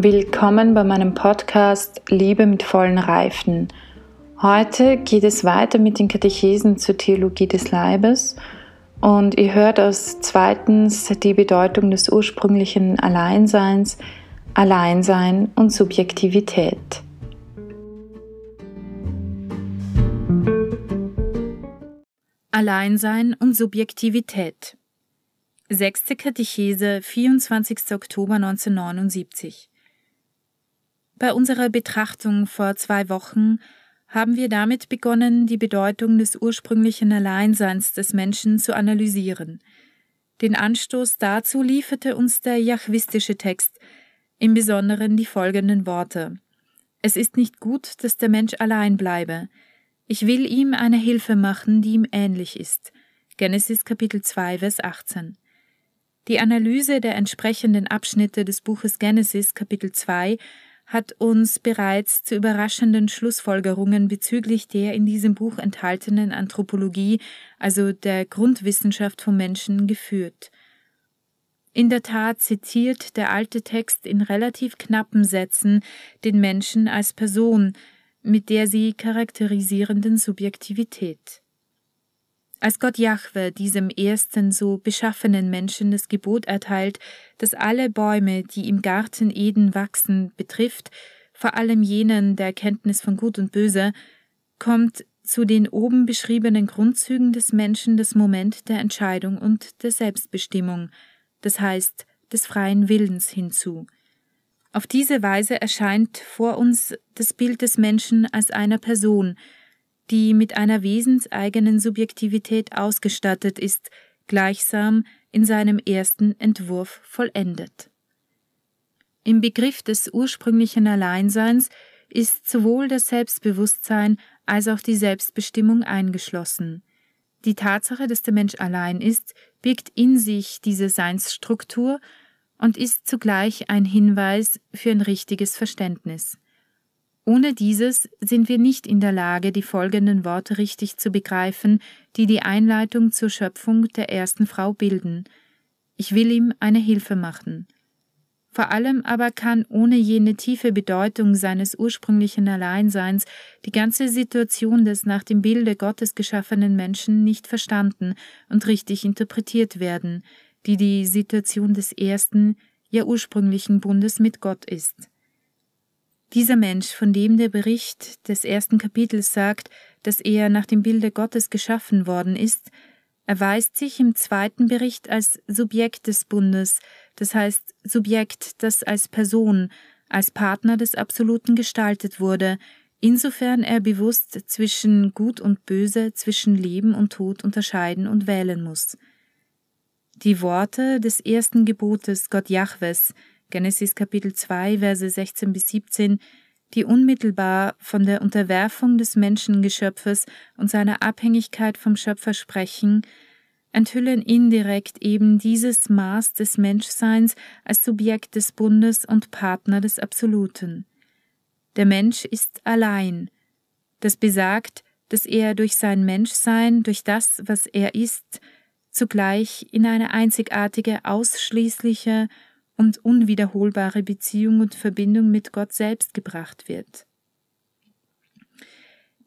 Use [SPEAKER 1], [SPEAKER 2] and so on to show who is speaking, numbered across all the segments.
[SPEAKER 1] Willkommen bei meinem Podcast Liebe mit vollen Reifen. Heute geht es weiter mit den Katechesen zur Theologie des Leibes und ihr hört aus zweitens die Bedeutung des ursprünglichen Alleinseins, Alleinsein und Subjektivität.
[SPEAKER 2] Alleinsein und Subjektivität. Sechste Katechese, 24. Oktober 1979. Bei unserer Betrachtung vor zwei Wochen haben wir damit begonnen, die Bedeutung des ursprünglichen Alleinseins des Menschen zu analysieren. Den Anstoß dazu lieferte uns der jachwistische Text, im Besonderen die folgenden Worte. Es ist nicht gut, dass der Mensch allein bleibe. Ich will ihm eine Hilfe machen, die ihm ähnlich ist. Genesis Kapitel 2, Vers 18. Die Analyse der entsprechenden Abschnitte des Buches Genesis Kapitel 2 hat uns bereits zu überraschenden Schlussfolgerungen bezüglich der in diesem Buch enthaltenen Anthropologie, also der Grundwissenschaft vom Menschen, geführt. In der Tat zitiert der alte Text in relativ knappen Sätzen den Menschen als Person mit der sie charakterisierenden Subjektivität. Als Gott Jahwe diesem ersten so beschaffenen Menschen das Gebot erteilt, dass alle Bäume, die im Garten Eden wachsen, betrifft, vor allem jenen der Erkenntnis von Gut und Böse, kommt zu den oben beschriebenen Grundzügen des Menschen das Moment der Entscheidung und der Selbstbestimmung, das heißt des freien Willens hinzu. Auf diese Weise erscheint vor uns das Bild des Menschen als einer Person, die mit einer wesenseigenen Subjektivität ausgestattet ist, gleichsam in seinem ersten Entwurf vollendet. Im Begriff des ursprünglichen Alleinseins ist sowohl das Selbstbewusstsein als auch die Selbstbestimmung eingeschlossen. Die Tatsache, dass der Mensch allein ist, birgt in sich diese Seinsstruktur und ist zugleich ein Hinweis für ein richtiges Verständnis. Ohne dieses sind wir nicht in der Lage, die folgenden Worte richtig zu begreifen, die die Einleitung zur Schöpfung der ersten Frau bilden. Ich will ihm eine Hilfe machen. Vor allem aber kann ohne jene tiefe Bedeutung seines ursprünglichen Alleinseins die ganze Situation des nach dem Bilde Gottes geschaffenen Menschen nicht verstanden und richtig interpretiert werden, die die Situation des ersten, ja ursprünglichen Bundes mit Gott ist. Dieser Mensch, von dem der Bericht des ersten Kapitels sagt, dass er nach dem Bilde Gottes geschaffen worden ist, erweist sich im zweiten Bericht als Subjekt des Bundes, das heißt Subjekt, das als Person, als Partner des Absoluten gestaltet wurde, insofern er bewusst zwischen Gut und Böse, zwischen Leben und Tod unterscheiden und wählen muss. Die Worte des ersten Gebotes Gott Jahwes, Genesis Kapitel 2, Verse 16 bis 17, die unmittelbar von der Unterwerfung des Menschengeschöpfes und seiner Abhängigkeit vom Schöpfer sprechen, enthüllen indirekt eben dieses Maß des Menschseins als Subjekt des Bundes und Partner des Absoluten. Der Mensch ist allein. Das besagt, dass er durch sein Menschsein, durch das, was er ist, zugleich in eine einzigartige, ausschließliche und unwiederholbare Beziehung und Verbindung mit Gott selbst gebracht wird.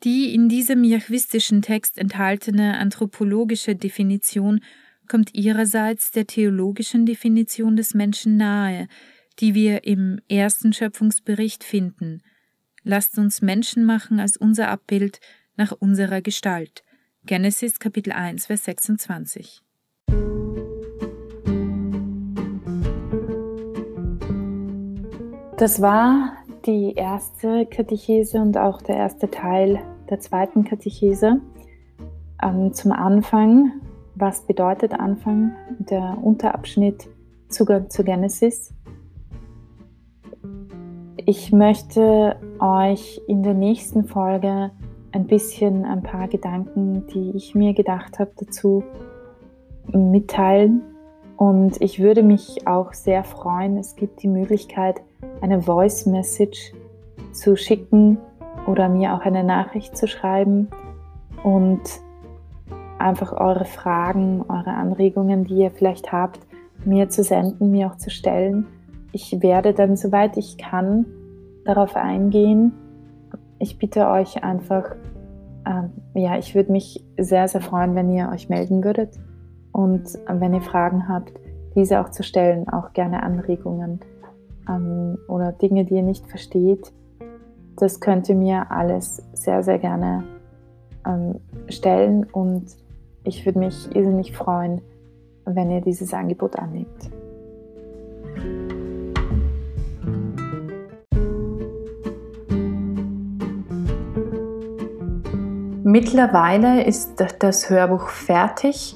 [SPEAKER 2] Die in diesem jachwistischen Text enthaltene anthropologische Definition kommt ihrerseits der theologischen Definition des Menschen nahe, die wir im ersten Schöpfungsbericht finden. Lasst uns Menschen machen als unser Abbild nach unserer Gestalt. Genesis Kapitel 1, Vers 26.
[SPEAKER 1] Das war die erste Katechese und auch der erste Teil der zweiten Katechese. Ähm, zum Anfang, was bedeutet Anfang? Der Unterabschnitt Zugang zur Genesis. Ich möchte euch in der nächsten Folge ein bisschen ein paar Gedanken, die ich mir gedacht habe, dazu mitteilen. Und ich würde mich auch sehr freuen, es gibt die Möglichkeit, eine Voice Message zu schicken oder mir auch eine Nachricht zu schreiben und einfach eure Fragen, eure Anregungen, die ihr vielleicht habt, mir zu senden, mir auch zu stellen.
[SPEAKER 2] ich werde dann, soweit ich kann, darauf eingehen. Ich bitte euch einfach, ähm, ja, ich würde mich sehr, sehr freuen, wenn ihr euch melden würdet und wenn ihr Fragen habt, diese auch zu stellen, auch gerne Anregungen ähm, oder Dinge, die ihr nicht versteht. Das könnt ihr mir alles sehr, sehr gerne ähm, stellen und ich würde mich irrsinnig freuen, wenn ihr dieses Angebot annimmt. Mittlerweile ist das Hörbuch fertig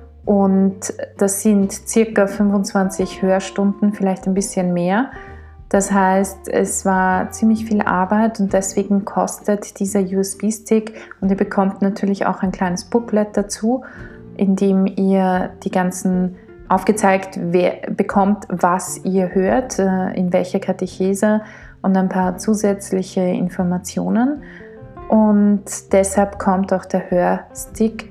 [SPEAKER 2] und das sind ca. 25 Hörstunden, vielleicht ein bisschen mehr. Das heißt, es war ziemlich viel Arbeit und deswegen kostet dieser USB-Stick und ihr bekommt natürlich auch ein kleines Booklet dazu, in dem ihr die ganzen aufgezeigt bekommt, was ihr hört, äh, in welcher Katechese und ein paar zusätzliche Informationen. Und deshalb kommt auch der Hörstick,